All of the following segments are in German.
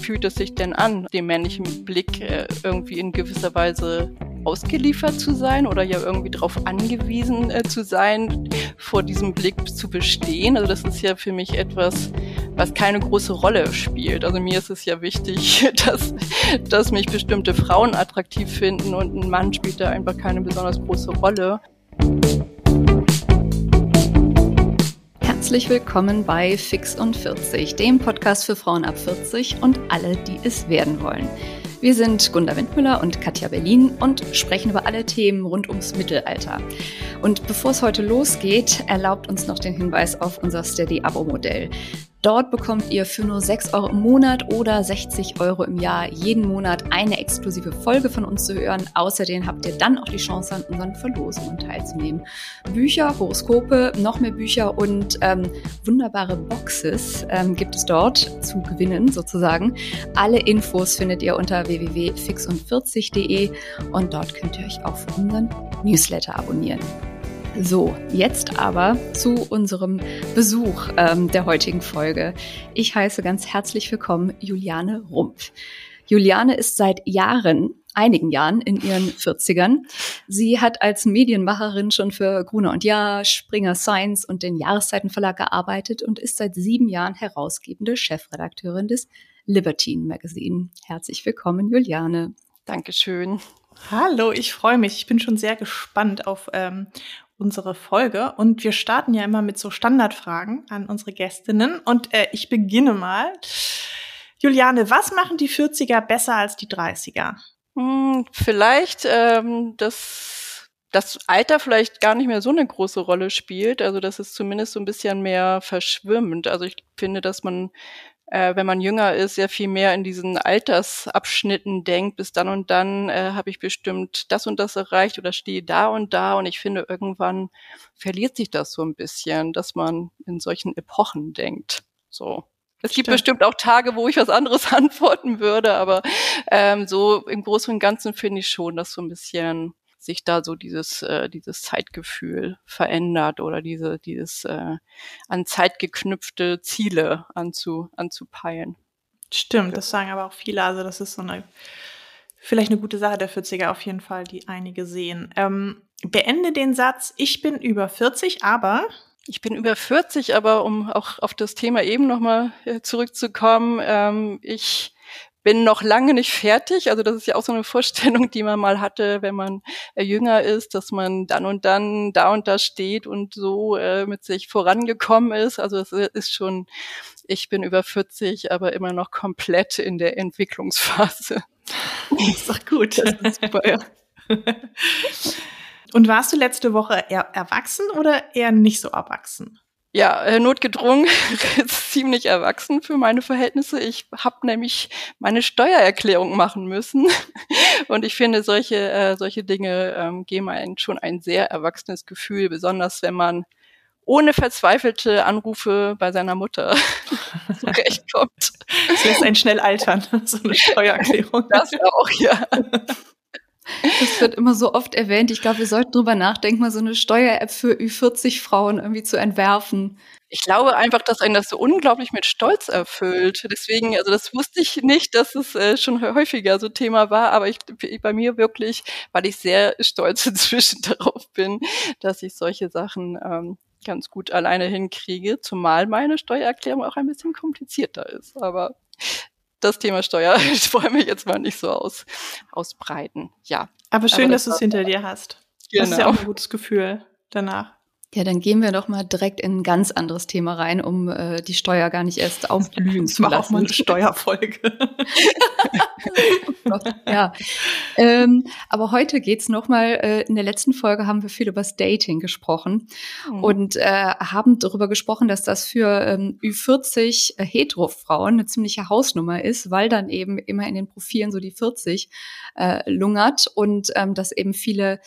fühlt es sich denn an, dem männlichen Blick äh, irgendwie in gewisser Weise ausgeliefert zu sein oder ja irgendwie darauf angewiesen äh, zu sein, vor diesem Blick zu bestehen. Also das ist ja für mich etwas, was keine große Rolle spielt. Also mir ist es ja wichtig, dass, dass mich bestimmte Frauen attraktiv finden und ein Mann spielt da einfach keine besonders große Rolle. Herzlich willkommen bei Fix und 40, dem Podcast für Frauen ab 40 und alle, die es werden wollen. Wir sind Gunda Windmüller und Katja Berlin und sprechen über alle Themen rund ums Mittelalter. Und bevor es heute losgeht, erlaubt uns noch den Hinweis auf unser Steady-Abo-Modell. Dort bekommt ihr für nur 6 Euro im Monat oder 60 Euro im Jahr jeden Monat eine exklusive Folge von uns zu hören. Außerdem habt ihr dann auch die Chance, an unseren Verlosungen teilzunehmen. Bücher, Horoskope, noch mehr Bücher und ähm, wunderbare Boxes ähm, gibt es dort zu gewinnen sozusagen. Alle Infos findet ihr unter www.fixund40.de und dort könnt ihr euch auch für unseren Newsletter abonnieren. So, jetzt aber zu unserem Besuch ähm, der heutigen Folge. Ich heiße ganz herzlich willkommen Juliane Rumpf. Juliane ist seit Jahren, einigen Jahren in ihren 40ern. Sie hat als Medienmacherin schon für Gruner und Jahr, Springer Science und den Jahreszeitenverlag gearbeitet und ist seit sieben Jahren herausgebende Chefredakteurin des Libertine Magazine. Herzlich willkommen, Juliane. Dankeschön. Hallo, ich freue mich. Ich bin schon sehr gespannt auf ähm, unsere Folge. Und wir starten ja immer mit so Standardfragen an unsere Gästinnen. Und äh, ich beginne mal. Juliane, was machen die 40er besser als die 30er? Hm, vielleicht, ähm, dass das Alter vielleicht gar nicht mehr so eine große Rolle spielt. Also das ist zumindest so ein bisschen mehr verschwimmend. Also ich finde, dass man äh, wenn man jünger ist, sehr viel mehr in diesen Altersabschnitten denkt, bis dann und dann äh, habe ich bestimmt das und das erreicht oder stehe da und da. Und ich finde, irgendwann verliert sich das so ein bisschen, dass man in solchen Epochen denkt. So. Es gibt Stimmt. bestimmt auch Tage, wo ich was anderes antworten würde, aber ähm, so im Großen und Ganzen finde ich schon, dass so ein bisschen sich da so dieses, äh, dieses Zeitgefühl verändert oder diese, dieses äh, an Zeit geknüpfte Ziele anzu, anzupeilen. Stimmt, das sagen aber auch viele. Also das ist so eine, vielleicht eine gute Sache der 40er auf jeden Fall, die einige sehen. Ähm, beende den Satz, ich bin über 40, aber ich bin über 40, aber um auch auf das Thema eben nochmal äh, zurückzukommen, ähm, ich bin noch lange nicht fertig. Also das ist ja auch so eine Vorstellung, die man mal hatte, wenn man äh, jünger ist, dass man dann und dann da und da steht und so äh, mit sich vorangekommen ist. Also es ist schon, ich bin über 40, aber immer noch komplett in der Entwicklungsphase. Das ist doch gut. Das ist super, ja. Und warst du letzte Woche eher erwachsen oder eher nicht so erwachsen? Ja, äh, notgedrungen, ziemlich erwachsen für meine Verhältnisse. Ich habe nämlich meine Steuererklärung machen müssen. Und ich finde, solche, äh, solche Dinge ähm, geben einen schon ein sehr erwachsenes Gefühl, besonders wenn man ohne verzweifelte Anrufe bei seiner Mutter zurechtkommt. Das lässt einen schnell altern, so eine Steuererklärung. Das auch, ja. Das wird immer so oft erwähnt. Ich glaube, wir sollten drüber nachdenken, mal so eine Steuer-App für Ü40-Frauen irgendwie zu entwerfen. Ich glaube einfach, dass einen das so unglaublich mit Stolz erfüllt. Deswegen, also das wusste ich nicht, dass es äh, schon häufiger so Thema war, aber ich, bei mir wirklich, weil ich sehr stolz inzwischen darauf bin, dass ich solche Sachen ähm, ganz gut alleine hinkriege, zumal meine Steuererklärung auch ein bisschen komplizierter ist. Aber das Thema Steuer wollen wir jetzt mal nicht so aus, ausbreiten. Ja. Aber schön, Aber das dass du es hinter dir hast. Genau. Das ist ja auch ein gutes Gefühl danach. Ja, dann gehen wir doch mal direkt in ein ganz anderes Thema rein, um äh, die Steuer gar nicht erst aufblühen zu lassen. auch mal eine Steuerfolge. ja. Ähm, aber heute geht's noch mal. Äh, in der letzten Folge haben wir viel über das Dating gesprochen mhm. und äh, haben darüber gesprochen, dass das für ähm, Ü40 äh, Hetero-Frauen eine ziemliche Hausnummer ist, weil dann eben immer in den Profilen so die 40 äh, lungert und ähm, dass eben viele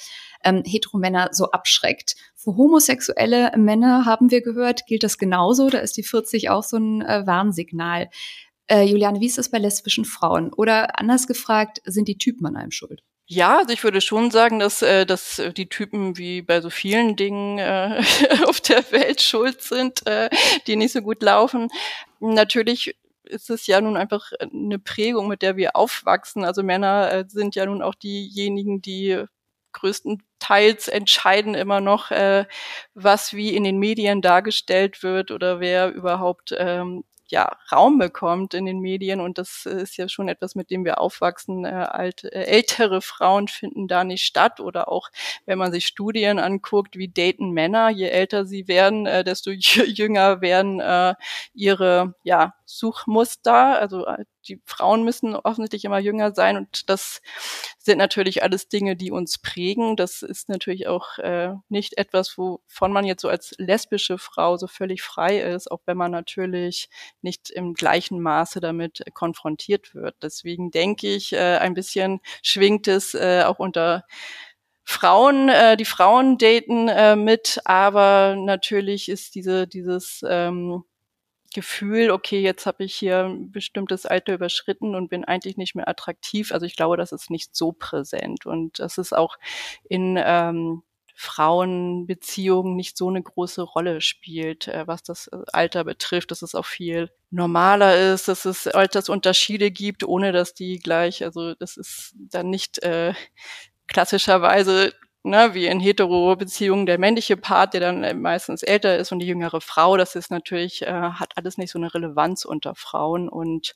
ähm, Heteromänner so abschreckt. Für homosexuelle Männer haben wir gehört, gilt das genauso. Da ist die 40 auch so ein äh, Warnsignal. Äh, Juliane, wie ist das bei lesbischen Frauen? Oder anders gefragt, sind die Typen an einem schuld? Ja, also ich würde schon sagen, dass, äh, dass die Typen wie bei so vielen Dingen äh, auf der Welt schuld sind, äh, die nicht so gut laufen. Natürlich ist es ja nun einfach eine Prägung, mit der wir aufwachsen. Also Männer äh, sind ja nun auch diejenigen, die größtenteils entscheiden immer noch, äh, was wie in den Medien dargestellt wird oder wer überhaupt ähm, ja, Raum bekommt in den Medien und das ist ja schon etwas, mit dem wir aufwachsen. Äh, alte, äh, ältere Frauen finden da nicht statt oder auch, wenn man sich Studien anguckt, wie daten Männer, je älter sie werden, äh, desto jünger werden äh, ihre ja, Suchmuster. Also äh, die Frauen müssen offensichtlich immer jünger sein und das sind natürlich alles Dinge, die uns prägen. Das ist natürlich auch äh, nicht etwas, wovon man jetzt so als lesbische Frau so völlig frei ist, auch wenn man natürlich nicht im gleichen Maße damit konfrontiert wird. Deswegen denke ich, äh, ein bisschen schwingt es äh, auch unter Frauen, äh, die Frauen daten äh, mit, aber natürlich ist diese, dieses ähm, Gefühl, okay, jetzt habe ich hier ein bestimmtes Alter überschritten und bin eigentlich nicht mehr attraktiv. Also ich glaube, das ist nicht so präsent und das ist auch in ähm, Frauenbeziehungen nicht so eine große Rolle spielt, äh, was das äh, Alter betrifft, dass es auch viel normaler ist, dass es Altersunterschiede gibt, ohne dass die gleich, also das ist dann nicht äh, klassischerweise ne, wie in Hetero-Beziehungen der männliche Part, der dann meistens älter ist und die jüngere Frau, das ist natürlich, äh, hat alles nicht so eine Relevanz unter Frauen und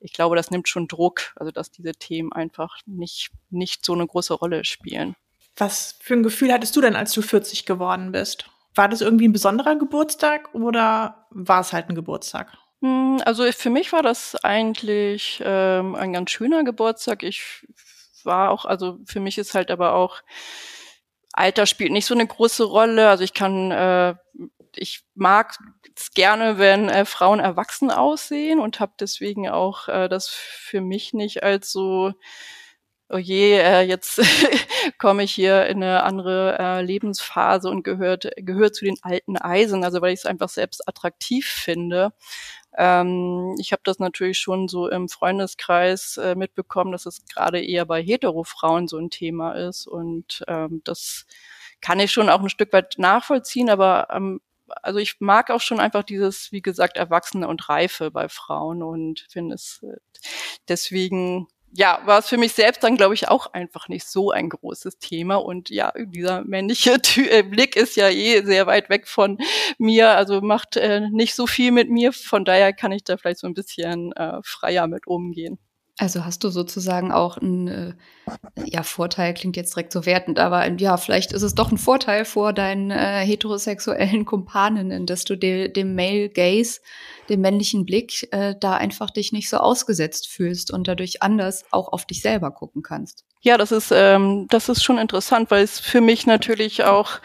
ich glaube, das nimmt schon Druck, also dass diese Themen einfach nicht, nicht so eine große Rolle spielen. Was für ein Gefühl hattest du denn, als du 40 geworden bist? War das irgendwie ein besonderer Geburtstag oder war es halt ein Geburtstag? Hm, also für mich war das eigentlich ähm, ein ganz schöner Geburtstag. Ich war auch, also für mich ist halt aber auch Alter spielt nicht so eine große Rolle. Also ich kann, äh, ich mag es gerne, wenn äh, Frauen erwachsen aussehen und habe deswegen auch äh, das für mich nicht als so oh je, äh, jetzt komme ich hier in eine andere äh, Lebensphase und gehört, gehört zu den alten Eisen, also weil ich es einfach selbst attraktiv finde. Ähm, ich habe das natürlich schon so im Freundeskreis äh, mitbekommen, dass es gerade eher bei Hetero-Frauen so ein Thema ist. Und ähm, das kann ich schon auch ein Stück weit nachvollziehen, aber ähm, also ich mag auch schon einfach dieses, wie gesagt, Erwachsene und Reife bei Frauen und finde es äh, deswegen ja, war es für mich selbst dann, glaube ich, auch einfach nicht so ein großes Thema. Und ja, dieser männliche äh, Blick ist ja eh sehr weit weg von mir, also macht äh, nicht so viel mit mir. Von daher kann ich da vielleicht so ein bisschen äh, freier mit umgehen. Also hast du sozusagen auch ein äh, ja, Vorteil, klingt jetzt direkt so wertend, aber ja, vielleicht ist es doch ein Vorteil vor deinen äh, heterosexuellen Kumpaninnen, dass du de dem Male Gaze, dem männlichen Blick, äh, da einfach dich nicht so ausgesetzt fühlst und dadurch anders auch auf dich selber gucken kannst. Ja, das ist, ähm, das ist schon interessant, weil es für mich natürlich auch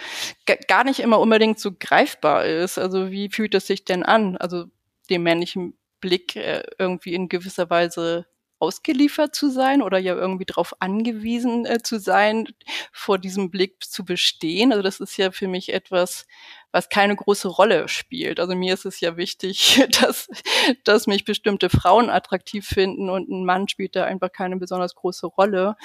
gar nicht immer unbedingt so greifbar ist. Also wie fühlt es sich denn an? Also dem männlichen Blick äh, irgendwie in gewisser Weise ausgeliefert zu sein oder ja irgendwie darauf angewiesen äh, zu sein, vor diesem Blick zu bestehen. Also das ist ja für mich etwas, was keine große Rolle spielt. Also mir ist es ja wichtig, dass, dass mich bestimmte Frauen attraktiv finden und ein Mann spielt da einfach keine besonders große Rolle.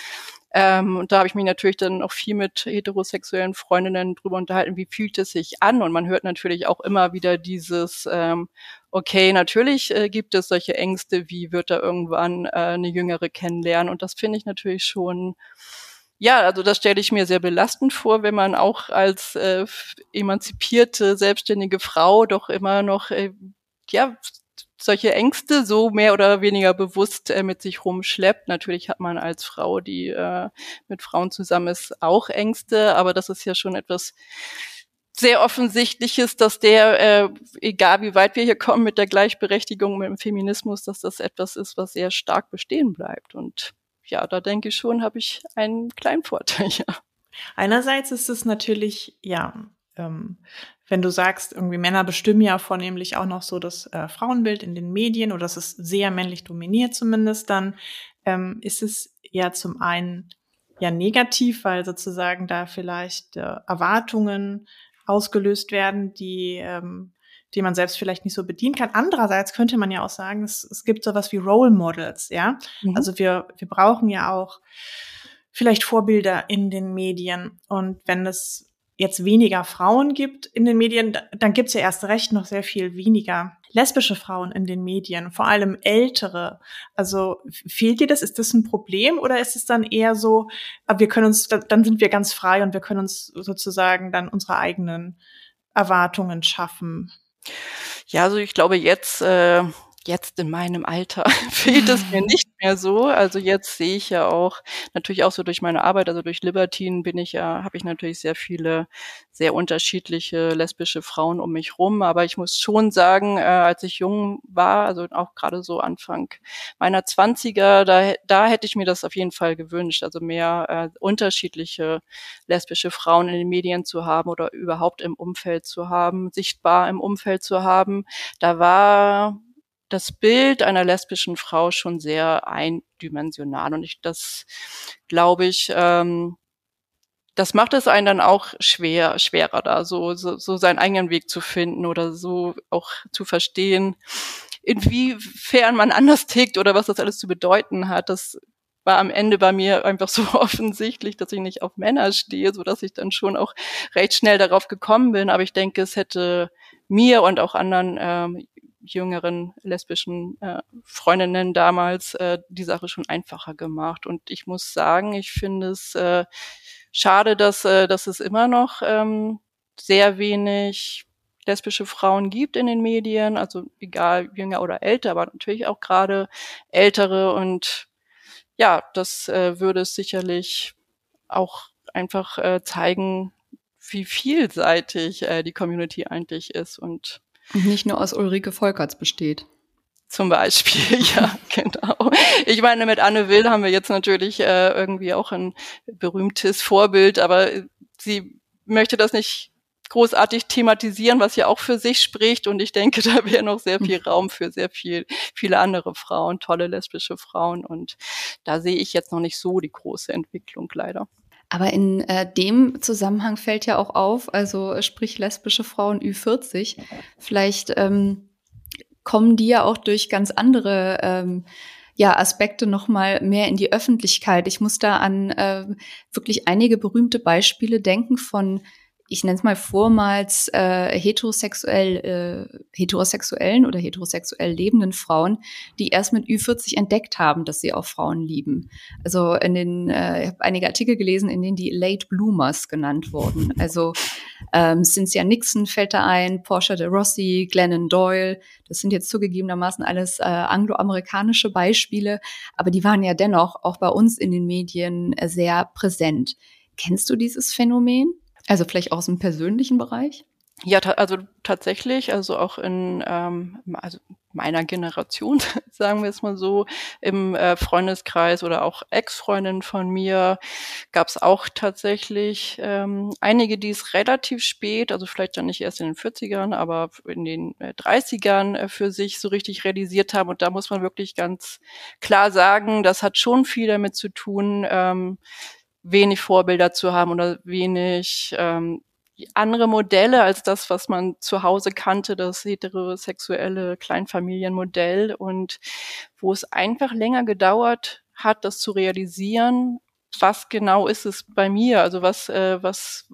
Ähm, und da habe ich mich natürlich dann auch viel mit heterosexuellen Freundinnen drüber unterhalten, wie fühlt es sich an? Und man hört natürlich auch immer wieder dieses, ähm, okay, natürlich äh, gibt es solche Ängste, wie wird er irgendwann äh, eine Jüngere kennenlernen? Und das finde ich natürlich schon ja, also das stelle ich mir sehr belastend vor, wenn man auch als äh, emanzipierte, selbstständige Frau doch immer noch äh, ja solche Ängste so mehr oder weniger bewusst äh, mit sich rumschleppt. Natürlich hat man als Frau, die äh, mit Frauen zusammen ist, auch Ängste, aber das ist ja schon etwas sehr offensichtliches, dass der, äh, egal wie weit wir hier kommen mit der Gleichberechtigung, mit dem Feminismus, dass das etwas ist, was sehr stark bestehen bleibt. Und ja, da denke ich schon, habe ich einen kleinen Vorteil, ja. Einerseits ist es natürlich, ja, ähm, wenn du sagst, irgendwie Männer bestimmen ja vornehmlich auch noch so das äh, Frauenbild in den Medien oder das ist sehr männlich dominiert zumindest, dann ähm, ist es ja zum einen ja negativ, weil sozusagen da vielleicht äh, Erwartungen ausgelöst werden, die ähm, die man selbst vielleicht nicht so bedienen kann. Andererseits könnte man ja auch sagen, es, es gibt sowas wie Role Models, ja. Mhm. Also wir, wir brauchen ja auch vielleicht Vorbilder in den Medien. Und wenn es jetzt weniger Frauen gibt in den Medien, dann gibt's ja erst recht noch sehr viel weniger lesbische Frauen in den Medien, vor allem ältere. Also fehlt dir das? Ist das ein Problem oder ist es dann eher so, wir können uns, dann sind wir ganz frei und wir können uns sozusagen dann unsere eigenen Erwartungen schaffen? Ja, also ich glaube jetzt, äh, jetzt in meinem Alter fehlt es mir nicht mehr so. Also jetzt sehe ich ja auch natürlich auch so durch meine Arbeit, also durch Libertine bin ich ja, habe ich natürlich sehr viele sehr unterschiedliche lesbische Frauen um mich rum. Aber ich muss schon sagen, äh, als ich jung war, also auch gerade so Anfang meiner Zwanziger, da, da hätte ich mir das auf jeden Fall gewünscht, also mehr äh, unterschiedliche lesbische Frauen in den Medien zu haben oder überhaupt im Umfeld zu haben, sichtbar im Umfeld zu haben. Da war das Bild einer lesbischen Frau schon sehr eindimensional. Und ich, das glaube ich, ähm, das macht es einen dann auch schwer, schwerer da, so, so, so seinen eigenen Weg zu finden oder so auch zu verstehen, inwiefern man anders tickt oder was das alles zu bedeuten hat. Das war am Ende bei mir einfach so offensichtlich, dass ich nicht auf Männer stehe, so dass ich dann schon auch recht schnell darauf gekommen bin. Aber ich denke, es hätte mir und auch anderen ähm, jüngeren lesbischen äh, Freundinnen damals äh, die Sache schon einfacher gemacht. Und ich muss sagen, ich finde es äh, schade, dass, äh, dass es immer noch ähm, sehr wenig lesbische Frauen gibt in den Medien, also egal jünger oder älter, aber natürlich auch gerade ältere. Und ja, das äh, würde es sicherlich auch einfach äh, zeigen, wie vielseitig äh, die Community eigentlich ist und und nicht nur aus Ulrike Volkerts besteht. Zum Beispiel, ja, genau. Ich meine, mit Anne Will haben wir jetzt natürlich äh, irgendwie auch ein berühmtes Vorbild, aber sie möchte das nicht großartig thematisieren, was ja auch für sich spricht. Und ich denke, da wäre noch sehr viel Raum für sehr viel, viele andere Frauen, tolle lesbische Frauen. Und da sehe ich jetzt noch nicht so die große Entwicklung leider. Aber in äh, dem Zusammenhang fällt ja auch auf, also sprich lesbische Frauen Ü40, vielleicht ähm, kommen die ja auch durch ganz andere ähm, ja, Aspekte nochmal mehr in die Öffentlichkeit. Ich muss da an äh, wirklich einige berühmte Beispiele denken von ich nenne es mal vormals äh, heterosexuell, äh, heterosexuellen oder heterosexuell lebenden Frauen, die erst mit Ü40 entdeckt haben, dass sie auch Frauen lieben. Also in den, äh, ich habe einige Artikel gelesen, in denen die Late Bloomers genannt wurden. Also ähm, Cynthia Nixon fällt da ein, Portia de Rossi, Glennon Doyle. Das sind jetzt zugegebenermaßen alles äh, angloamerikanische Beispiele, aber die waren ja dennoch auch bei uns in den Medien äh, sehr präsent. Kennst du dieses Phänomen? Also vielleicht aus dem persönlichen Bereich? Ja, ta also tatsächlich, also auch in ähm, also meiner Generation, sagen wir es mal so, im äh, Freundeskreis oder auch Ex-Freundinnen von mir gab es auch tatsächlich ähm, einige, die es relativ spät, also vielleicht dann nicht erst in den 40ern, aber in den äh, 30ern äh, für sich so richtig realisiert haben. Und da muss man wirklich ganz klar sagen, das hat schon viel damit zu tun, ähm, wenig Vorbilder zu haben oder wenig ähm, andere Modelle als das, was man zu Hause kannte, das heterosexuelle Kleinfamilienmodell und wo es einfach länger gedauert hat, das zu realisieren, was genau ist es bei mir, also was, äh, was,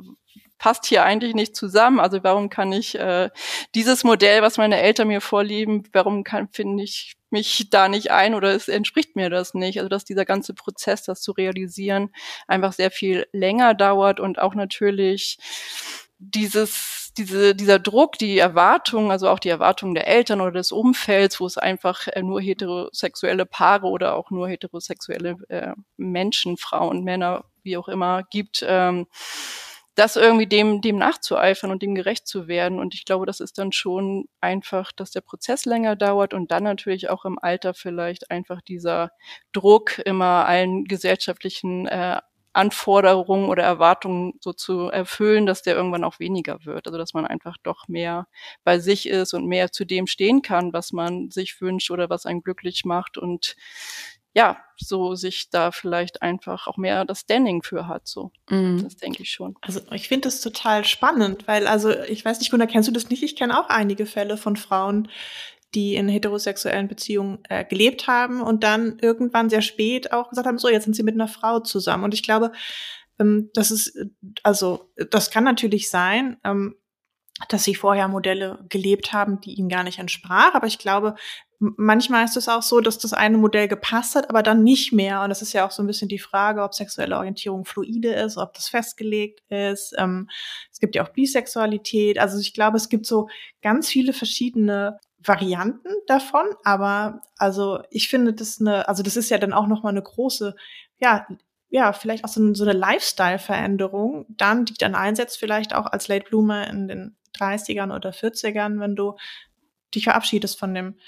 passt hier eigentlich nicht zusammen. Also warum kann ich äh, dieses Modell, was meine Eltern mir vorlieben, warum kann finde ich mich da nicht ein oder es entspricht mir das nicht. Also dass dieser ganze Prozess, das zu realisieren, einfach sehr viel länger dauert und auch natürlich dieses diese, dieser Druck, die Erwartung, also auch die Erwartungen der Eltern oder des Umfelds, wo es einfach äh, nur heterosexuelle Paare oder auch nur heterosexuelle äh, Menschen, Frauen, Männer, wie auch immer gibt, ähm, das irgendwie dem, dem nachzueifern und dem gerecht zu werden. Und ich glaube, das ist dann schon einfach, dass der Prozess länger dauert und dann natürlich auch im Alter vielleicht einfach dieser Druck, immer allen gesellschaftlichen äh, Anforderungen oder Erwartungen so zu erfüllen, dass der irgendwann auch weniger wird. Also dass man einfach doch mehr bei sich ist und mehr zu dem stehen kann, was man sich wünscht oder was einen glücklich macht und ja, so sich da vielleicht einfach auch mehr das Standing für hat. So, mhm. das denke ich schon. Also ich finde das total spannend, weil also ich weiß nicht, Gunnar, kennst du das nicht? Ich kenne auch einige Fälle von Frauen, die in heterosexuellen Beziehungen äh, gelebt haben und dann irgendwann sehr spät auch gesagt haben, so jetzt sind sie mit einer Frau zusammen. Und ich glaube, Ähm, das ist, also, das kann natürlich sein, ähm, dass sie vorher Modelle gelebt haben, die ihnen gar nicht entsprach. Aber ich glaube, manchmal ist es auch so, dass das eine Modell gepasst hat, aber dann nicht mehr. Und das ist ja auch so ein bisschen die Frage, ob sexuelle Orientierung fluide ist, ob das festgelegt ist. Ähm, es gibt ja auch Bisexualität. Also ich glaube, es gibt so ganz viele verschiedene Varianten davon, aber also ich finde das eine, also das ist ja dann auch noch mal eine große, ja, ja, vielleicht auch so, so eine Lifestyle-Veränderung, dann, die dann einsetzt, vielleicht auch als Late Bloomer in den 30ern oder 40ern, wenn du dich verabschiedest von dem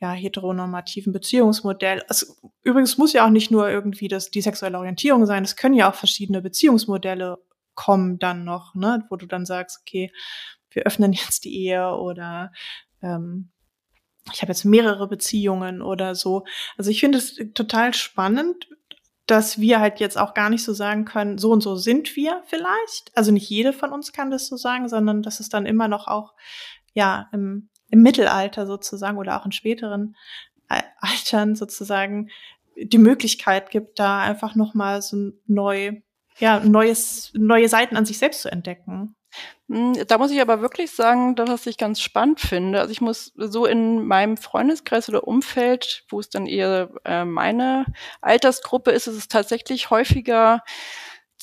ja, heteronormativen Beziehungsmodell. Es, übrigens muss ja auch nicht nur irgendwie das, die sexuelle Orientierung sein, es können ja auch verschiedene Beziehungsmodelle kommen dann noch, ne, wo du dann sagst, okay, wir öffnen jetzt die Ehe oder ähm, ich habe jetzt mehrere Beziehungen oder so. Also ich finde es total spannend, dass wir halt jetzt auch gar nicht so sagen können, so und so sind wir vielleicht. Also nicht jede von uns kann das so sagen, sondern dass es dann immer noch auch, ja, im, im Mittelalter sozusagen oder auch in späteren Altern sozusagen die Möglichkeit gibt, da einfach nochmal so neu, ja, neues, neue Seiten an sich selbst zu entdecken. Hm, da muss ich aber wirklich sagen, dass ich ganz spannend finde. Also ich muss so in meinem Freundeskreis oder Umfeld, wo es dann eher äh, meine Altersgruppe ist, ist es tatsächlich häufiger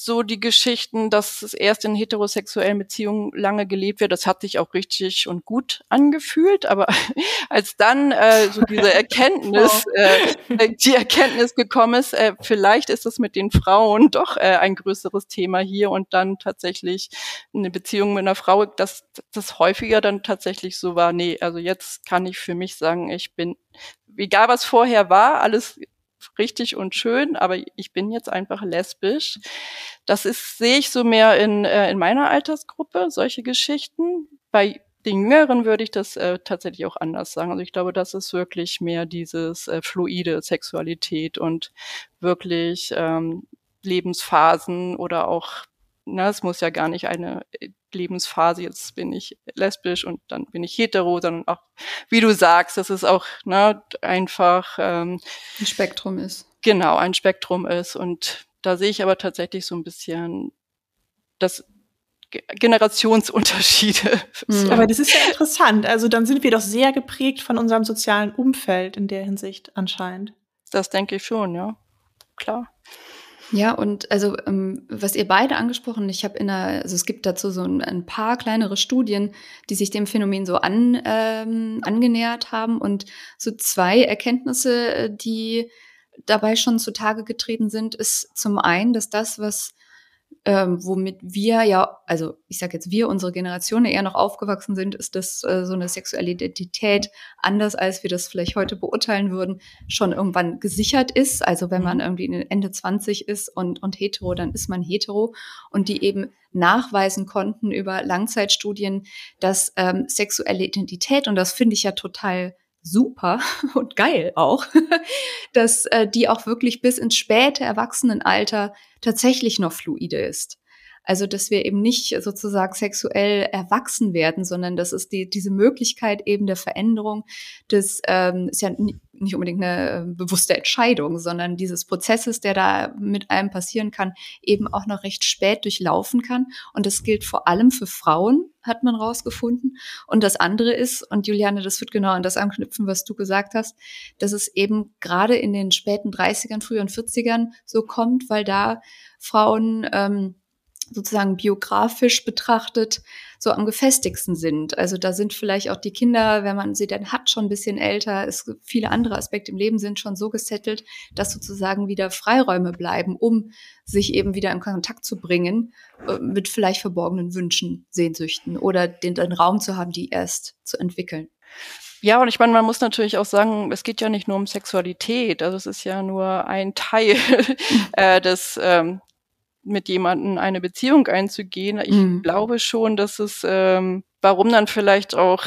so die Geschichten, dass es erst in heterosexuellen Beziehungen lange gelebt wird, das hat sich auch richtig und gut angefühlt, aber als dann äh, so diese Erkenntnis, äh, die Erkenntnis gekommen ist, äh, vielleicht ist das mit den Frauen doch äh, ein größeres Thema hier und dann tatsächlich eine Beziehung mit einer Frau, dass das häufiger dann tatsächlich so war, nee, also jetzt kann ich für mich sagen, ich bin egal was vorher war, alles richtig und schön, aber ich bin jetzt einfach lesbisch. Das ist, sehe ich so mehr in, äh, in meiner Altersgruppe, solche Geschichten. Bei den Jüngeren würde ich das äh, tatsächlich auch anders sagen. Also ich glaube, das ist wirklich mehr dieses äh, fluide Sexualität und wirklich ähm, Lebensphasen oder auch na, es muss ja gar nicht eine äh, Lebensphase, jetzt bin ich lesbisch und dann bin ich hetero, sondern auch, wie du sagst, dass es auch ne, einfach ähm, ein Spektrum ist. Genau, ein Spektrum ist. Und da sehe ich aber tatsächlich so ein bisschen das Generationsunterschiede. Mhm. Aber das ist ja interessant. Also dann sind wir doch sehr geprägt von unserem sozialen Umfeld in der Hinsicht anscheinend. Das denke ich schon, ja. Klar. Ja, und also ähm, was ihr beide angesprochen, ich habe in einer, also es gibt dazu so ein, ein, paar kleinere Studien, die sich dem Phänomen so an, ähm, angenähert haben und so zwei Erkenntnisse, äh, die dabei schon zutage getreten sind, ist zum einen, dass das, was ähm, womit wir ja, also ich sage jetzt wir, unsere Generation eher noch aufgewachsen sind, ist das äh, so eine sexuelle Identität, anders als wir das vielleicht heute beurteilen würden, schon irgendwann gesichert ist. Also wenn man mhm. irgendwie Ende 20 ist und, und hetero, dann ist man hetero und die eben nachweisen konnten über Langzeitstudien, dass ähm, sexuelle Identität, und das finde ich ja total super und geil auch, dass äh, die auch wirklich bis ins späte Erwachsenenalter tatsächlich noch fluide ist. Also, dass wir eben nicht sozusagen sexuell erwachsen werden, sondern das ist die, diese Möglichkeit eben der Veränderung des, ähm, ist ja nicht unbedingt eine äh, bewusste Entscheidung, sondern dieses Prozesses, der da mit einem passieren kann, eben auch noch recht spät durchlaufen kann. Und das gilt vor allem für Frauen, hat man rausgefunden. Und das andere ist, und Juliane, das wird genau an das anknüpfen, was du gesagt hast, dass es eben gerade in den späten 30ern, früheren 40ern so kommt, weil da Frauen ähm, sozusagen biografisch betrachtet so am gefestigsten sind. Also da sind vielleicht auch die Kinder, wenn man sie dann hat, schon ein bisschen älter. Es viele andere Aspekte im Leben sind schon so gesettelt, dass sozusagen wieder Freiräume bleiben, um sich eben wieder in Kontakt zu bringen äh, mit vielleicht verborgenen Wünschen, Sehnsüchten oder den, den Raum zu haben, die erst zu entwickeln. Ja, und ich meine, man muss natürlich auch sagen, es geht ja nicht nur um Sexualität, also es ist ja nur ein Teil äh, des ähm, mit jemandem eine Beziehung einzugehen. Ich mhm. glaube schon, dass es, ähm, warum dann vielleicht auch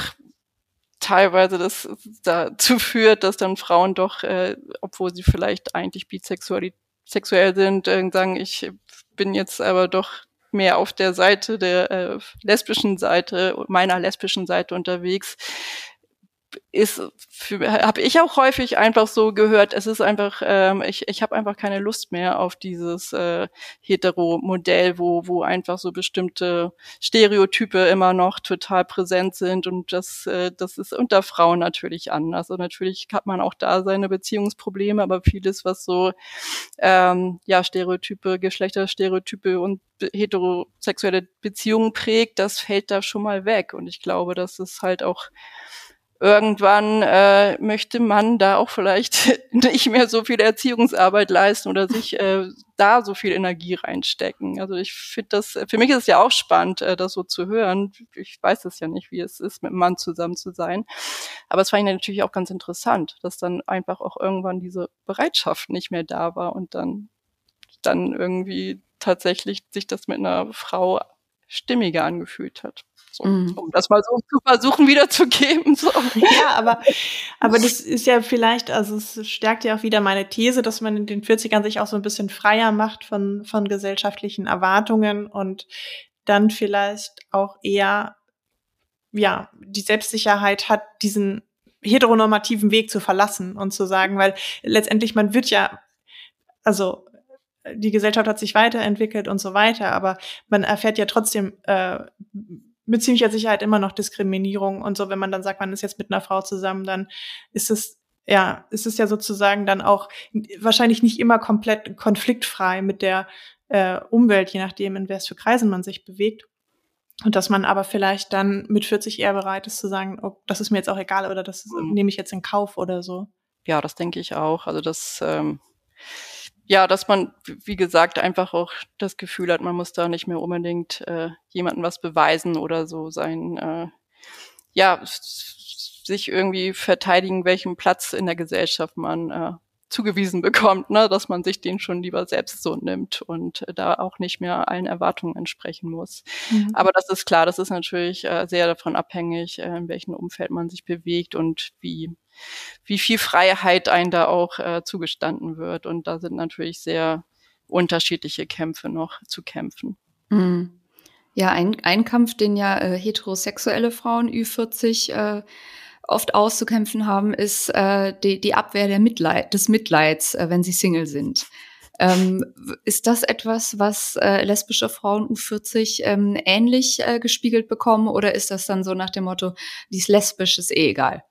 teilweise das dazu führt, dass dann Frauen doch, äh, obwohl sie vielleicht eigentlich bisexuell sexuell sind, äh, sagen, ich bin jetzt aber doch mehr auf der Seite der äh, lesbischen Seite, meiner lesbischen Seite unterwegs ist habe ich auch häufig einfach so gehört, es ist einfach, ähm, ich, ich habe einfach keine Lust mehr auf dieses äh, Hetero-Modell, wo, wo einfach so bestimmte Stereotype immer noch total präsent sind und das, äh, das ist unter Frauen natürlich anders. Und natürlich hat man auch da seine Beziehungsprobleme, aber vieles, was so ähm, ja Stereotype, Geschlechterstereotype und heterosexuelle Beziehungen prägt, das fällt da schon mal weg. Und ich glaube, das ist halt auch irgendwann äh, möchte man da auch vielleicht nicht mehr so viel Erziehungsarbeit leisten oder sich äh, da so viel Energie reinstecken. Also ich finde das, für mich ist es ja auch spannend, äh, das so zu hören. Ich weiß es ja nicht, wie es ist, mit einem Mann zusammen zu sein. Aber es fand ich natürlich auch ganz interessant, dass dann einfach auch irgendwann diese Bereitschaft nicht mehr da war und dann, dann irgendwie tatsächlich sich das mit einer Frau stimmiger angefühlt hat. So, mm. Um das mal so zu versuchen wiederzugeben. So. Ja, aber, aber das ist ja vielleicht, also es stärkt ja auch wieder meine These, dass man in den 40ern sich auch so ein bisschen freier macht von, von gesellschaftlichen Erwartungen und dann vielleicht auch eher, ja, die Selbstsicherheit hat, diesen heteronormativen Weg zu verlassen und zu sagen, weil letztendlich man wird ja, also die Gesellschaft hat sich weiterentwickelt und so weiter, aber man erfährt ja trotzdem äh, mit ziemlicher Sicherheit immer noch Diskriminierung und so, wenn man dann sagt, man ist jetzt mit einer Frau zusammen, dann ist es ja, ist es ja sozusagen dann auch wahrscheinlich nicht immer komplett konfliktfrei mit der äh, Umwelt, je nachdem, in was für Kreisen man sich bewegt. Und dass man aber vielleicht dann mit 40 eher bereit ist zu sagen, oh, das ist mir jetzt auch egal oder das mhm. nehme ich jetzt in Kauf oder so. Ja, das denke ich auch. Also das ähm, ja, dass man, wie gesagt, einfach auch das Gefühl hat, man muss da nicht mehr unbedingt äh, jemandem was beweisen oder so sein, äh, ja, sich irgendwie verteidigen, welchen Platz in der Gesellschaft man äh, zugewiesen bekommt, ne, dass man sich den schon lieber selbst so nimmt und äh, da auch nicht mehr allen Erwartungen entsprechen muss. Mhm. Aber das ist klar, das ist natürlich äh, sehr davon abhängig, äh, in welchem Umfeld man sich bewegt und wie wie viel Freiheit ein da auch äh, zugestanden wird. Und da sind natürlich sehr unterschiedliche Kämpfe noch zu kämpfen. Mhm. Ja, ein, ein Kampf, den ja äh, heterosexuelle Frauen Ü40 äh, oft auszukämpfen haben, ist äh, die, die Abwehr der Mitleid, des Mitleids, äh, wenn sie Single sind. Ähm, ist das etwas, was äh, lesbische Frauen U40 ähm, ähnlich äh, gespiegelt bekommen oder ist das dann so nach dem Motto, dies lesbisch ist eh egal?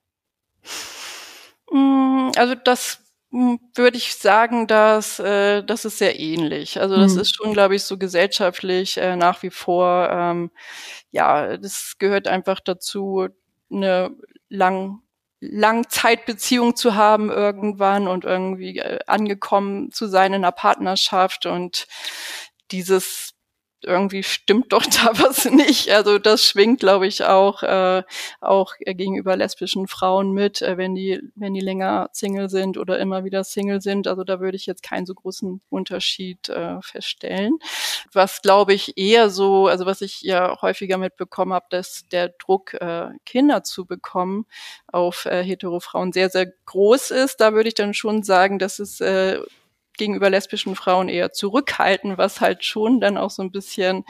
Mm, also das mm, würde ich sagen, dass äh, das ist sehr ähnlich. Also das mhm. ist schon, glaube ich, so gesellschaftlich äh, nach wie vor. Ähm, ja, das gehört einfach dazu, eine lang Langzeitbeziehung zu haben irgendwann und irgendwie äh, angekommen zu sein in einer Partnerschaft und dieses irgendwie stimmt doch da was nicht. Also das schwingt, glaube ich, auch äh, auch gegenüber lesbischen Frauen mit, äh, wenn die wenn die länger Single sind oder immer wieder Single sind. Also da würde ich jetzt keinen so großen Unterschied äh, feststellen. Was glaube ich eher so, also was ich ja häufiger mitbekommen habe, dass der Druck äh, Kinder zu bekommen auf äh, hetero Frauen sehr sehr groß ist. Da würde ich dann schon sagen, dass es äh, gegenüber lesbischen Frauen eher zurückhalten, was halt schon dann auch so ein bisschen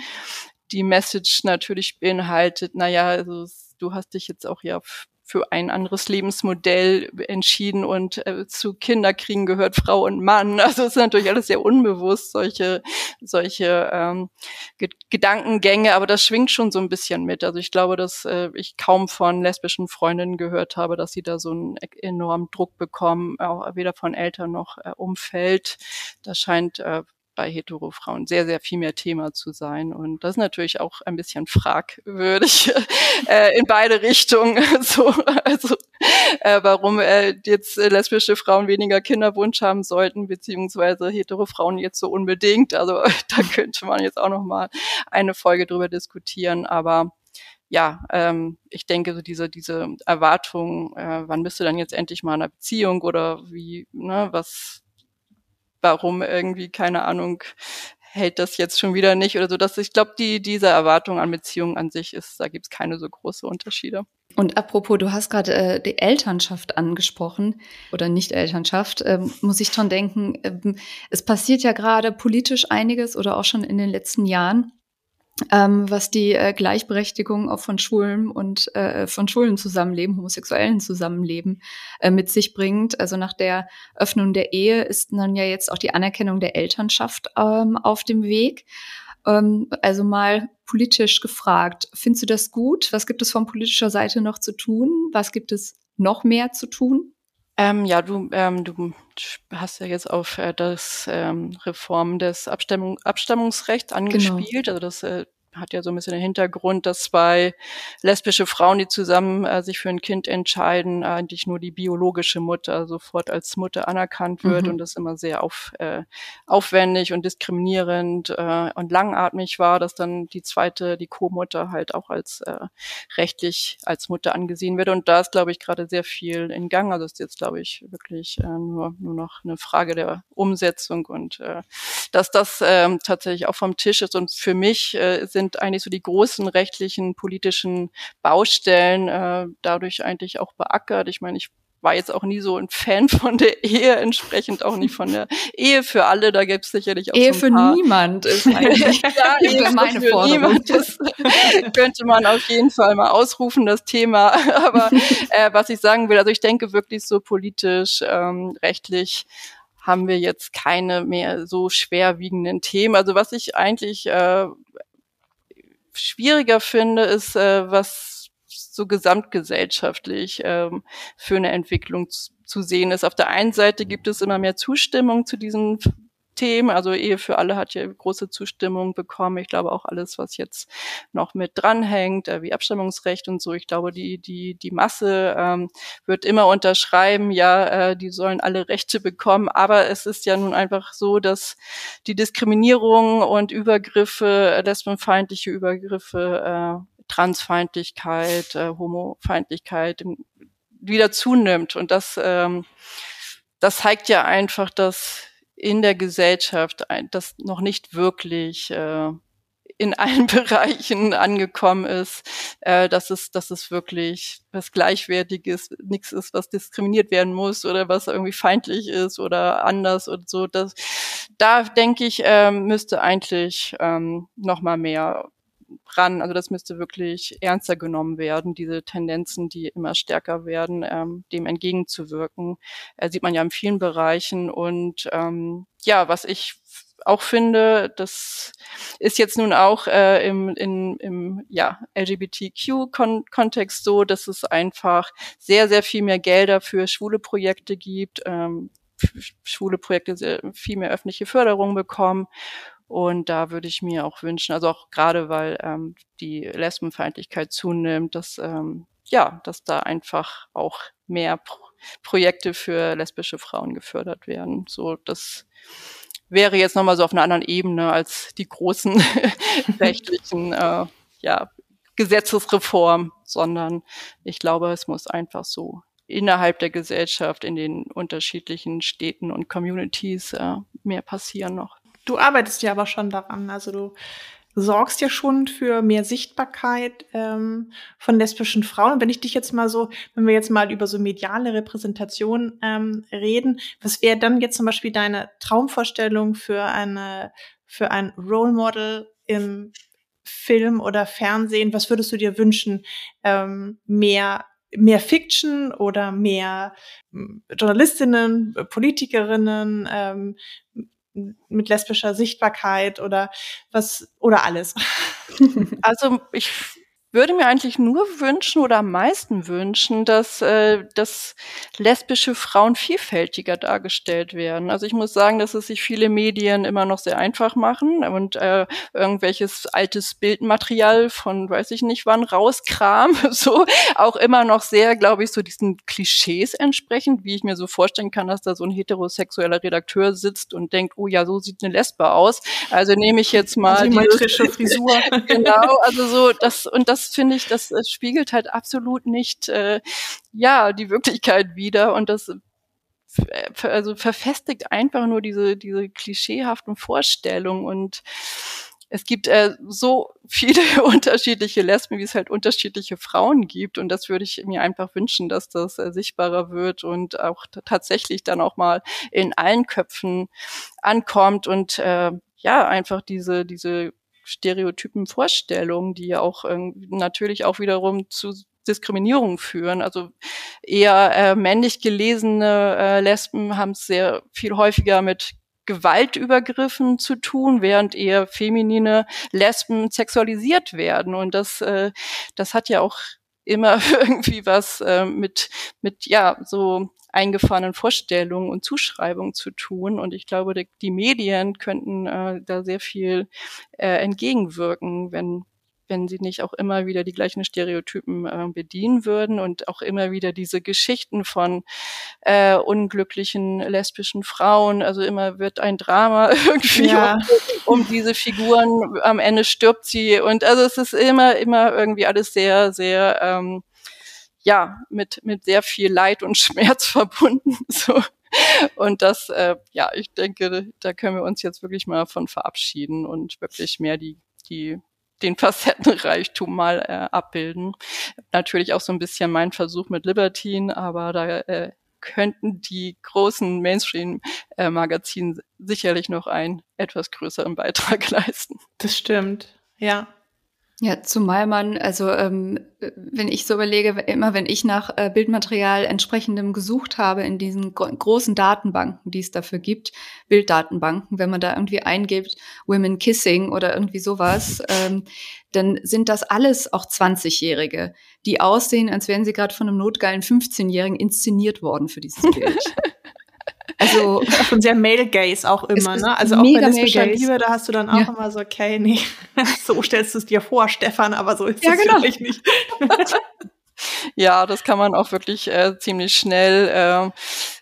die Message natürlich beinhaltet, naja, also du hast dich jetzt auch ja für ein anderes Lebensmodell entschieden und äh, zu Kinderkriegen gehört Frau und Mann. Also es ist natürlich alles sehr unbewusst, solche, solche ähm, Ge Gedankengänge, aber das schwingt schon so ein bisschen mit. Also ich glaube, dass äh, ich kaum von lesbischen Freundinnen gehört habe, dass sie da so einen e-, enormen Druck bekommen, auch weder von Eltern noch äh, Umfeld. Das scheint äh, bei Hetero-Frauen sehr, sehr viel mehr Thema zu sein. Und das ist natürlich auch ein bisschen fragwürdig äh, in beide Richtungen. so, also äh, warum äh, jetzt lesbische Frauen weniger Kinderwunsch haben sollten, beziehungsweise Hetero-Frauen jetzt so unbedingt. Also da könnte man jetzt auch noch mal eine Folge drüber diskutieren. Aber ja, ähm, ich denke, so diese, diese Erwartung, äh, wann bist du dann jetzt endlich mal in einer Beziehung oder wie, ne, was, warum irgendwie, keine Ahnung, hält das jetzt schon wieder nicht oder so. Dass ich glaube, die, diese Erwartung an Beziehungen an sich ist, da gibt es keine so große Unterschiede. Und apropos, du hast gerade äh, die Elternschaft angesprochen oder Nicht-Elternschaft, ähm, muss ich dran denken. Ähm, es passiert ja gerade politisch einiges oder auch schon in den letzten Jahren. Ähm, was die äh, Gleichberechtigung auch von Schulen und äh, von Schulen zusammenleben, homosexuellen Zusammenleben äh, mit sich bringt. Also nach der Öffnung der Ehe ist dann ja jetzt auch die Anerkennung der Elternschaft ähm, auf dem Weg. Ähm, also mal politisch gefragt, findest du das gut? Was gibt es von politischer Seite noch zu tun? Was gibt es noch mehr zu tun? Ähm, ja, du, ähm, du hast ja jetzt auf äh, das ähm, Reform des Abstammung, Abstammungsrechts genau. angespielt. Genau. Also das äh, hat ja so ein bisschen den Hintergrund, dass zwei lesbische Frauen, die zusammen äh, sich für ein Kind entscheiden, eigentlich nur die biologische Mutter sofort als Mutter anerkannt wird mhm. und das immer sehr auf, äh, aufwendig und diskriminierend äh, und langatmig war, dass dann die zweite, die Co-Mutter halt auch als äh, rechtlich als Mutter angesehen wird. Und da ist, glaube ich, gerade sehr viel in Gang. Also ist jetzt, glaube ich, wirklich äh, nur, nur noch eine Frage der Umsetzung und äh, dass das äh, tatsächlich auch vom Tisch ist. Und für mich äh, sind sind eigentlich so die großen rechtlichen, politischen Baustellen äh, dadurch eigentlich auch beackert. Ich meine, ich war jetzt auch nie so ein Fan von der Ehe, entsprechend auch nicht von der Ehe für alle. Da gäbe es sicherlich auch Ehe so für niemand ist eigentlich ja, Ehe meine für Forderung. Niemand ist, könnte man auf jeden Fall mal ausrufen, das Thema. Aber äh, was ich sagen will, also ich denke wirklich so politisch, ähm, rechtlich haben wir jetzt keine mehr so schwerwiegenden Themen. Also was ich eigentlich äh, schwieriger finde, ist, äh, was so gesamtgesellschaftlich ähm, für eine Entwicklung zu, zu sehen ist. Auf der einen Seite gibt es immer mehr Zustimmung zu diesen Themen. Also Ehe für alle hat ja große Zustimmung bekommen. Ich glaube auch alles, was jetzt noch mit dranhängt, äh, wie Abstimmungsrecht und so. Ich glaube, die, die, die Masse ähm, wird immer unterschreiben, ja, äh, die sollen alle Rechte bekommen. Aber es ist ja nun einfach so, dass die Diskriminierung und Übergriffe, lesbenfeindliche Übergriffe, äh, Transfeindlichkeit, äh, Homofeindlichkeit wieder zunimmt. Und das, ähm, das zeigt ja einfach, dass in der Gesellschaft das noch nicht wirklich äh, in allen Bereichen angekommen ist, äh, dass es, dass es wirklich was Gleichwertiges, nichts ist, was diskriminiert werden muss oder was irgendwie feindlich ist oder anders und so. Das, da denke ich, äh, müsste eigentlich ähm, noch mal mehr ran. Also das müsste wirklich ernster genommen werden, diese Tendenzen, die immer stärker werden, ähm, dem entgegenzuwirken. Äh, sieht man ja in vielen Bereichen. Und ähm, ja, was ich auch finde, das ist jetzt nun auch äh, im, in, im ja, LGBTQ-Kontext so, dass es einfach sehr, sehr viel mehr Gelder für schwule Projekte gibt, ähm, schwule Projekte viel mehr öffentliche Förderung bekommen und da würde ich mir auch wünschen, also auch gerade weil ähm, die Lesbenfeindlichkeit zunimmt, dass ähm, ja, dass da einfach auch mehr Pro Projekte für lesbische Frauen gefördert werden. So, das wäre jetzt nochmal so auf einer anderen Ebene als die großen rechtlichen äh, ja, Gesetzesreform, sondern ich glaube, es muss einfach so innerhalb der Gesellschaft in den unterschiedlichen Städten und Communities äh, mehr passieren noch. Du arbeitest ja aber schon daran. Also du sorgst ja schon für mehr Sichtbarkeit ähm, von lesbischen Frauen. Und wenn ich dich jetzt mal so, wenn wir jetzt mal über so mediale Repräsentation ähm, reden, was wäre dann jetzt zum Beispiel deine Traumvorstellung für eine für ein Role Model im Film oder Fernsehen? Was würdest du dir wünschen? Ähm, mehr mehr Fiction oder mehr hm, Journalistinnen, Politikerinnen, ähm, mit lesbischer Sichtbarkeit oder was oder alles? Also ich würde mir eigentlich nur wünschen oder am meisten wünschen, dass, äh, dass lesbische Frauen vielfältiger dargestellt werden. Also ich muss sagen, dass es sich viele Medien immer noch sehr einfach machen und äh, irgendwelches altes Bildmaterial von weiß ich nicht wann rauskram, so auch immer noch sehr, glaube ich, so diesen Klischees entsprechend, wie ich mir so vorstellen kann, dass da so ein heterosexueller Redakteur sitzt und denkt, oh ja, so sieht eine Lesbe aus. Also nehme ich jetzt mal die Frisur. genau, also so das und das finde ich, das, das spiegelt halt absolut nicht äh, ja die Wirklichkeit wider und das äh, also verfestigt einfach nur diese diese klischeehaften Vorstellungen und es gibt äh, so viele unterschiedliche Lesben, wie es halt unterschiedliche Frauen gibt. Und das würde ich mir einfach wünschen, dass das äh, sichtbarer wird und auch tatsächlich dann auch mal in allen Köpfen ankommt und äh, ja, einfach diese, diese stereotypen Vorstellungen, die ja auch natürlich auch wiederum zu Diskriminierung führen. Also eher äh, männlich gelesene äh, Lesben haben es sehr viel häufiger mit Gewaltübergriffen zu tun, während eher feminine Lesben sexualisiert werden. Und das, äh, das hat ja auch immer irgendwie was äh, mit, mit, ja, so eingefahrenen Vorstellungen und Zuschreibungen zu tun. Und ich glaube, die, die Medien könnten äh, da sehr viel äh, entgegenwirken, wenn wenn sie nicht auch immer wieder die gleichen Stereotypen äh, bedienen würden und auch immer wieder diese Geschichten von äh, unglücklichen lesbischen Frauen. Also immer wird ein Drama irgendwie ja. um, um, diese Figuren. Am Ende stirbt sie und also es ist immer, immer irgendwie alles sehr, sehr ähm, ja mit mit sehr viel Leid und Schmerz verbunden. So. Und das, äh, ja, ich denke, da können wir uns jetzt wirklich mal von verabschieden und wirklich mehr die die den Facettenreichtum mal äh, abbilden. Natürlich auch so ein bisschen mein Versuch mit Libertine, aber da äh, könnten die großen Mainstream-Magazine sicherlich noch einen etwas größeren Beitrag leisten. Das stimmt, ja. Ja, zumal man, also ähm, wenn ich so überlege, immer wenn ich nach äh, Bildmaterial entsprechendem gesucht habe in diesen gro großen Datenbanken, die es dafür gibt, Bilddatenbanken, wenn man da irgendwie eingibt, Women Kissing oder irgendwie sowas, ähm, dann sind das alles auch 20-Jährige, die aussehen, als wären sie gerade von einem notgeilen 15-Jährigen inszeniert worden für dieses Bild. Also schon sehr Male Gaze auch immer, ne? Also auch bei lesbischer Liebe, da hast du dann auch ja. immer so, okay, nee, so stellst du es dir vor, Stefan, aber so ist ja, es genau. vielleicht nicht. ja, das kann man auch wirklich äh, ziemlich schnell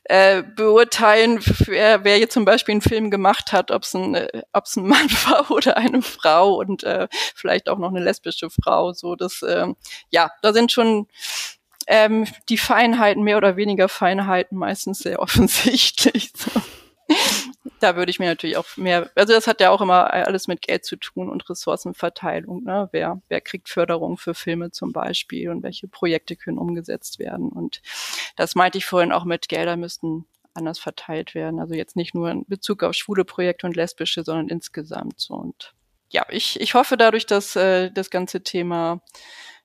äh, äh, beurteilen, wer, wer jetzt zum Beispiel einen Film gemacht hat, ob es ein, äh, ob's ein Mann war oder eine Frau und äh, vielleicht auch noch eine lesbische Frau. So, das, äh, ja, da sind schon ähm, die Feinheiten, mehr oder weniger Feinheiten, meistens sehr offensichtlich. So. Da würde ich mir natürlich auch mehr, also das hat ja auch immer alles mit Geld zu tun und Ressourcenverteilung. Ne? Wer, wer kriegt Förderung für Filme zum Beispiel und welche Projekte können umgesetzt werden. Und das meinte ich vorhin auch mit Gelder müssten anders verteilt werden. Also jetzt nicht nur in Bezug auf schwule Projekte und lesbische, sondern insgesamt so. Und ja, ich, ich hoffe dadurch, dass äh, das ganze Thema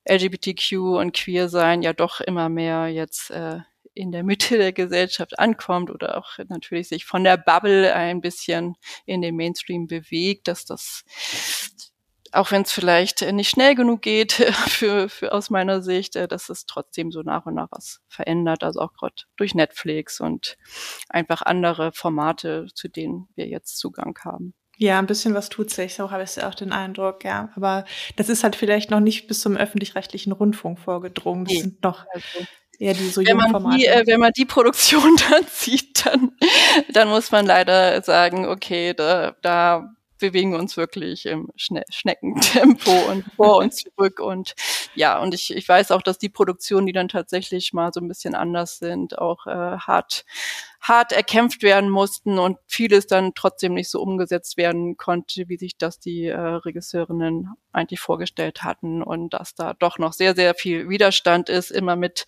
LGBTQ und Queer sein ja doch immer mehr jetzt äh, in der Mitte der Gesellschaft ankommt oder auch natürlich sich von der Bubble ein bisschen in den Mainstream bewegt, dass das auch wenn es vielleicht nicht schnell genug geht für, für aus meiner Sicht, äh, dass es trotzdem so nach und nach was verändert, also auch gerade durch Netflix und einfach andere Formate, zu denen wir jetzt Zugang haben. Ja, ein bisschen was tut sich, so habe ich auch den Eindruck, ja. Aber das ist halt vielleicht noch nicht bis zum öffentlich-rechtlichen Rundfunk vorgedrungen. Das nee. sind noch also, eher die so wenn man die, äh, wenn man die Produktion dann sieht, dann, dann muss man leider sagen, okay, da, da bewegen wir uns wirklich im Schne Schneckentempo und vor und zurück. Und ja, und ich, ich weiß auch, dass die Produktionen, die dann tatsächlich mal so ein bisschen anders sind, auch äh, hart hart erkämpft werden mussten und vieles dann trotzdem nicht so umgesetzt werden konnte, wie sich das die äh, Regisseurinnen eigentlich vorgestellt hatten und dass da doch noch sehr, sehr viel Widerstand ist, immer mit,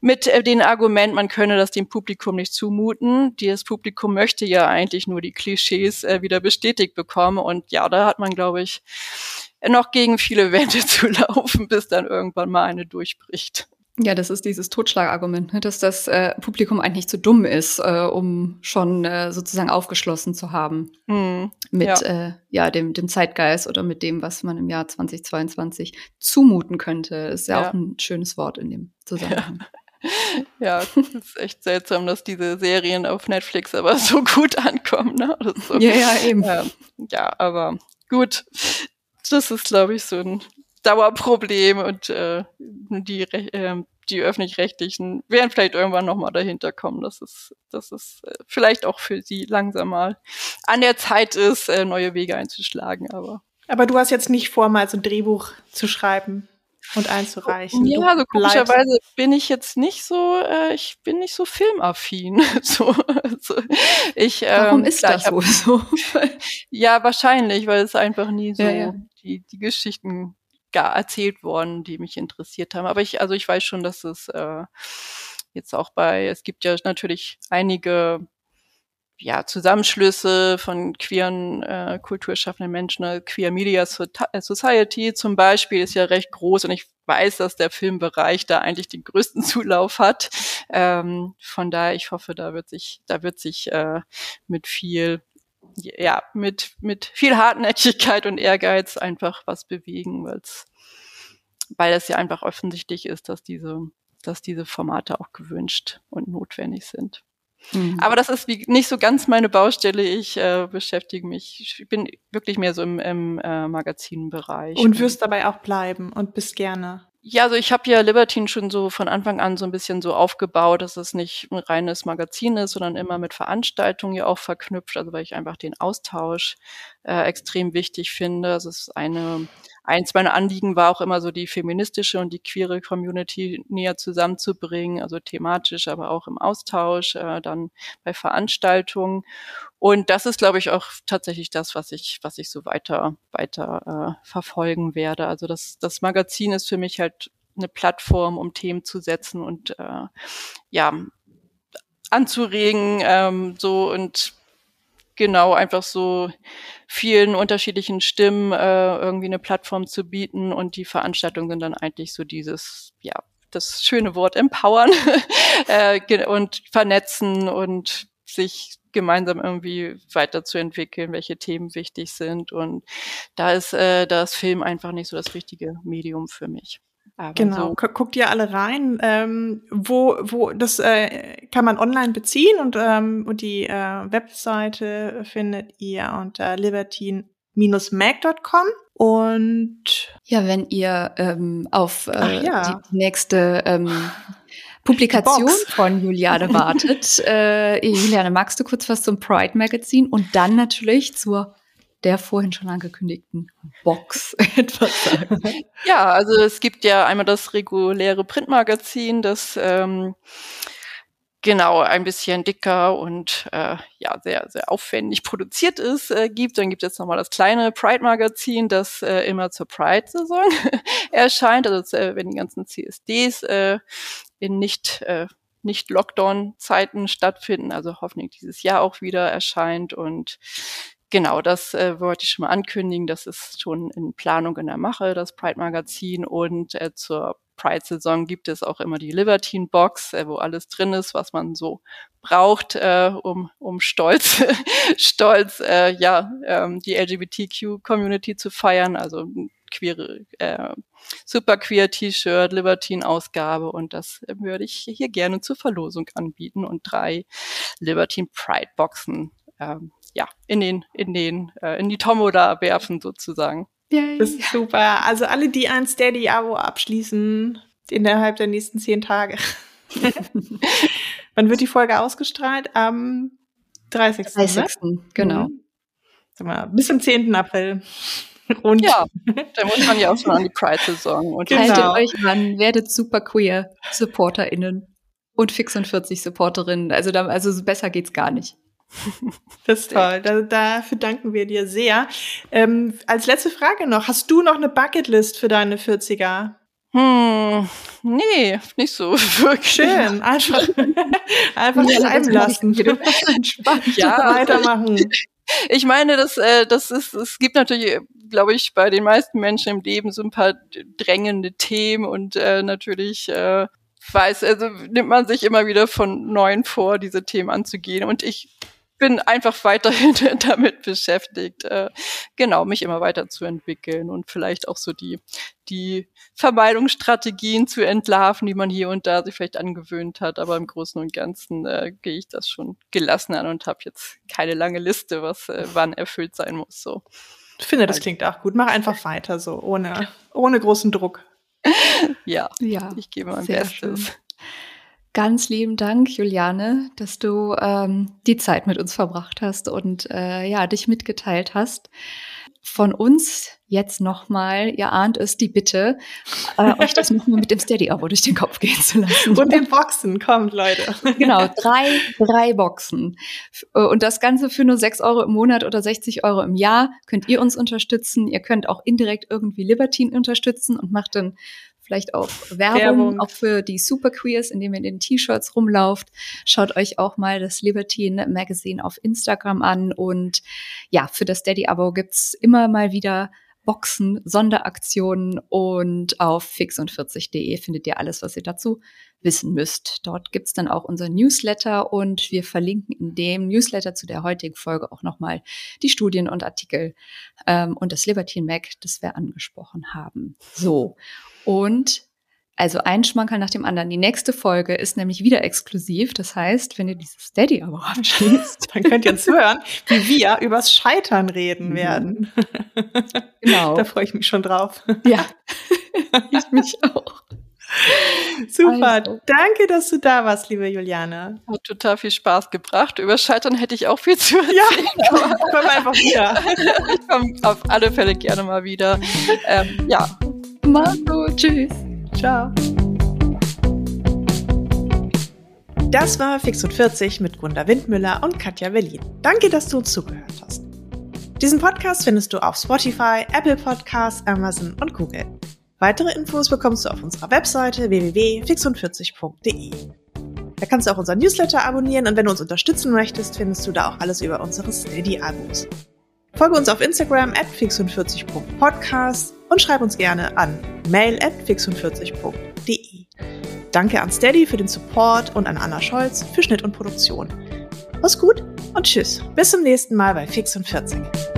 mit äh, den Argument, man könne das dem Publikum nicht zumuten. Das Publikum möchte ja eigentlich nur die Klischees äh, wieder bestätigt bekommen und ja, da hat man, glaube ich, noch gegen viele Wände zu laufen, bis dann irgendwann mal eine durchbricht. Ja, das ist dieses Totschlagargument, ne, dass das äh, Publikum eigentlich zu dumm ist, äh, um schon äh, sozusagen aufgeschlossen zu haben mm, mit ja. Äh, ja dem, dem Zeitgeist oder mit dem, was man im Jahr 2022 zumuten könnte. Ist ja, ja. auch ein schönes Wort in dem Zusammenhang. Ja. Ja, es ist echt seltsam, dass diese Serien auf Netflix aber so gut ankommen. Ne? So. Ja, ja, eben. Ja, aber gut. Das ist, glaube ich, so ein Dauerproblem und äh, die, äh, die öffentlich-rechtlichen werden vielleicht irgendwann nochmal dahinter kommen, dass es, dass es äh, vielleicht auch für sie langsam mal an der Zeit ist, äh, neue Wege einzuschlagen. Aber aber du hast jetzt nicht vor, mal so ein Drehbuch zu schreiben und einzureichen. Ja, also komischerweise bin ich jetzt nicht so, äh, ich bin nicht so filmaffin. so, also ich, ähm, Warum ist klar, das hab, so? ja, wahrscheinlich, weil es einfach nie so ja, ja. Die, die Geschichten gar erzählt worden, die mich interessiert haben. Aber ich, also ich weiß schon, dass es äh, jetzt auch bei, es gibt ja natürlich einige, ja, Zusammenschlüsse von queeren äh, kulturschaffenden Menschen, äh, Queer Media äh, Society zum Beispiel ist ja recht groß und ich weiß, dass der Filmbereich da eigentlich den größten Zulauf hat. Ähm, von daher, ich hoffe, da wird sich, da wird sich äh, mit viel ja, mit, mit viel Hartnäckigkeit und Ehrgeiz einfach was bewegen, weil's, weil es ja einfach offensichtlich ist, dass diese, dass diese Formate auch gewünscht und notwendig sind. Mhm. Aber das ist wie, nicht so ganz meine Baustelle. Ich äh, beschäftige mich, ich bin wirklich mehr so im, im äh, Magazinbereich. Und wirst dabei auch bleiben und bist gerne. Ja, also ich habe ja Libertine schon so von Anfang an so ein bisschen so aufgebaut, dass es nicht ein reines Magazin ist, sondern immer mit Veranstaltungen ja auch verknüpft, also weil ich einfach den Austausch äh, extrem wichtig finde. Es ist eine eins meiner Anliegen war auch immer so die feministische und die queere Community näher zusammenzubringen, also thematisch, aber auch im Austausch, äh, dann bei Veranstaltungen. Und das ist, glaube ich, auch tatsächlich das, was ich, was ich so weiter, weiter äh, verfolgen werde. Also das, das Magazin ist für mich halt eine Plattform, um Themen zu setzen und äh, ja anzuregen, ähm, so und genau einfach so vielen unterschiedlichen Stimmen äh, irgendwie eine Plattform zu bieten und die Veranstaltungen sind dann eigentlich so dieses, ja, das schöne Wort empowern äh, und vernetzen und sich gemeinsam irgendwie weiterzuentwickeln, welche Themen wichtig sind. Und da ist äh, das Film einfach nicht so das richtige Medium für mich. Aber genau, so. guckt ihr alle rein. Ähm, wo, wo, das äh, kann man online beziehen und, ähm, und die äh, Webseite findet ihr unter libertine-mag.com. Und ja, wenn ihr ähm, auf äh, ja. die nächste ähm, Publikation von Juliane wartet. äh, Juliane, magst du kurz was zum Pride Magazin und dann natürlich zur der vorhin schon angekündigten Box etwas sagen? Ja, also es gibt ja einmal das reguläre Printmagazin, das ähm, genau ein bisschen dicker und äh, ja sehr sehr aufwendig produziert ist äh, gibt. Dann gibt es nochmal das kleine Pride Magazin, das äh, immer zur Pride Saison erscheint. Also äh, wenn die ganzen CSDs äh, in nicht äh, nicht Lockdown-Zeiten stattfinden, also hoffentlich dieses Jahr auch wieder erscheint und genau, das äh, wollte ich schon mal ankündigen. Das ist schon in Planung in der Mache, das Pride-Magazin. Und äh, zur Pride-Saison gibt es auch immer die Libertine-Box, äh, wo alles drin ist, was man so braucht, äh, um, um stolz, stolz, äh, ja, ähm, die LGBTQ-Community zu feiern. Also queere, äh, super queer T-Shirt, Libertine-Ausgabe und das äh, würde ich hier gerne zur Verlosung anbieten und drei Libertine Pride Boxen ähm, ja, in den, in den, äh, in die Tomo da werfen sozusagen. Yay. Das ist super. Also alle, die ein Steady-Abo abschließen, innerhalb der nächsten zehn Tage. Wann wird die Folge ausgestrahlt? Am 30. 30. Ne? Genau. Mhm. Sag mal, bis zum 10. April. Und ja, da muss man ja auch schon an die Pride-Saison. Und genau. haltet euch ran, werdet super queer SupporterInnen und Fix und 40 Supporterinnen. Also, da, also besser geht's gar nicht. Das ist toll. Da, dafür danken wir dir sehr. Ähm, als letzte Frage noch: Hast du noch eine Bucketlist für deine 40er? Hm, nee, nicht so wirklich. Schön, einfach, einfach ja, bleiben lassen. Entspannt ja, weitermachen. Ich meine, das, äh, das ist, es gibt natürlich, glaube ich, bei den meisten Menschen im Leben so ein paar drängende Themen und äh, natürlich äh, weiß, also nimmt man sich immer wieder von neuen vor, diese Themen anzugehen. Und ich bin einfach weiterhin damit beschäftigt, äh, genau, mich immer weiterzuentwickeln und vielleicht auch so die, die Vermeidungsstrategien zu entlarven, die man hier und da sich vielleicht angewöhnt hat. Aber im Großen und Ganzen äh, gehe ich das schon gelassen an und habe jetzt keine lange Liste, was äh, wann erfüllt sein muss. So. Ich finde, das klingt auch gut. Mach einfach weiter so, ohne, ohne großen Druck. ja, ja, ich gebe mein Bestes. Schön. Ganz lieben Dank, Juliane, dass du ähm, die Zeit mit uns verbracht hast und äh, ja, dich mitgeteilt hast. Von uns jetzt nochmal, ihr ahnt es, die Bitte, äh, euch das nochmal mit dem Steady-Abo durch den Kopf gehen zu lassen. Und den Boxen, kommt Leute. Genau, drei, drei Boxen. Äh, und das Ganze für nur sechs Euro im Monat oder 60 Euro im Jahr könnt ihr uns unterstützen. Ihr könnt auch indirekt irgendwie Libertine unterstützen und macht dann vielleicht auch Werbung, Werbung. auch für die Super Queers, indem ihr in den T-Shirts rumlauft. Schaut euch auch mal das Libertine Magazine auf Instagram an. Und ja, für das Daddy-Abo gibt's immer mal wieder Boxen, Sonderaktionen und auf fixund40.de findet ihr alles, was ihr dazu wissen müsst. Dort gibt's dann auch unser Newsletter und wir verlinken in dem Newsletter zu der heutigen Folge auch nochmal die Studien und Artikel ähm, und das Libertine Mac, das wir angesprochen haben. So, und also ein Schmankerl nach dem anderen. Die nächste Folge ist nämlich wieder exklusiv. Das heißt, wenn ihr dieses Steady-Abo abschließt, dann könnt ihr uns hören, wie wir übers Scheitern reden mhm. werden. Genau. Da freue ich mich schon drauf. Ja, ich mich auch. Super, also. danke, dass du da warst, liebe Juliane. Hat total viel Spaß gebracht. Über Scheitern hätte ich auch viel zu erzählen. Ja, komm einfach wieder. ich komme auf alle Fälle gerne mal wieder. Ähm, ja, mach's gut, tschüss. Ciao. Das war Fix und 40 mit Gunda Windmüller und Katja Berlin. Danke, dass du uns zugehört hast. Diesen Podcast findest du auf Spotify, Apple Podcasts, Amazon und Google. Weitere Infos bekommst du auf unserer Webseite www.fixund40.de. Da kannst du auch unseren Newsletter abonnieren und wenn du uns unterstützen möchtest, findest du da auch alles über unsere Steady-Abos. Folge uns auf Instagram at fix40.podcast und schreib uns gerne an mail at fix40.de. Danke an Steady für den Support und an Anna Scholz für Schnitt und Produktion. Mach's gut und tschüss. Bis zum nächsten Mal bei Fix und 40.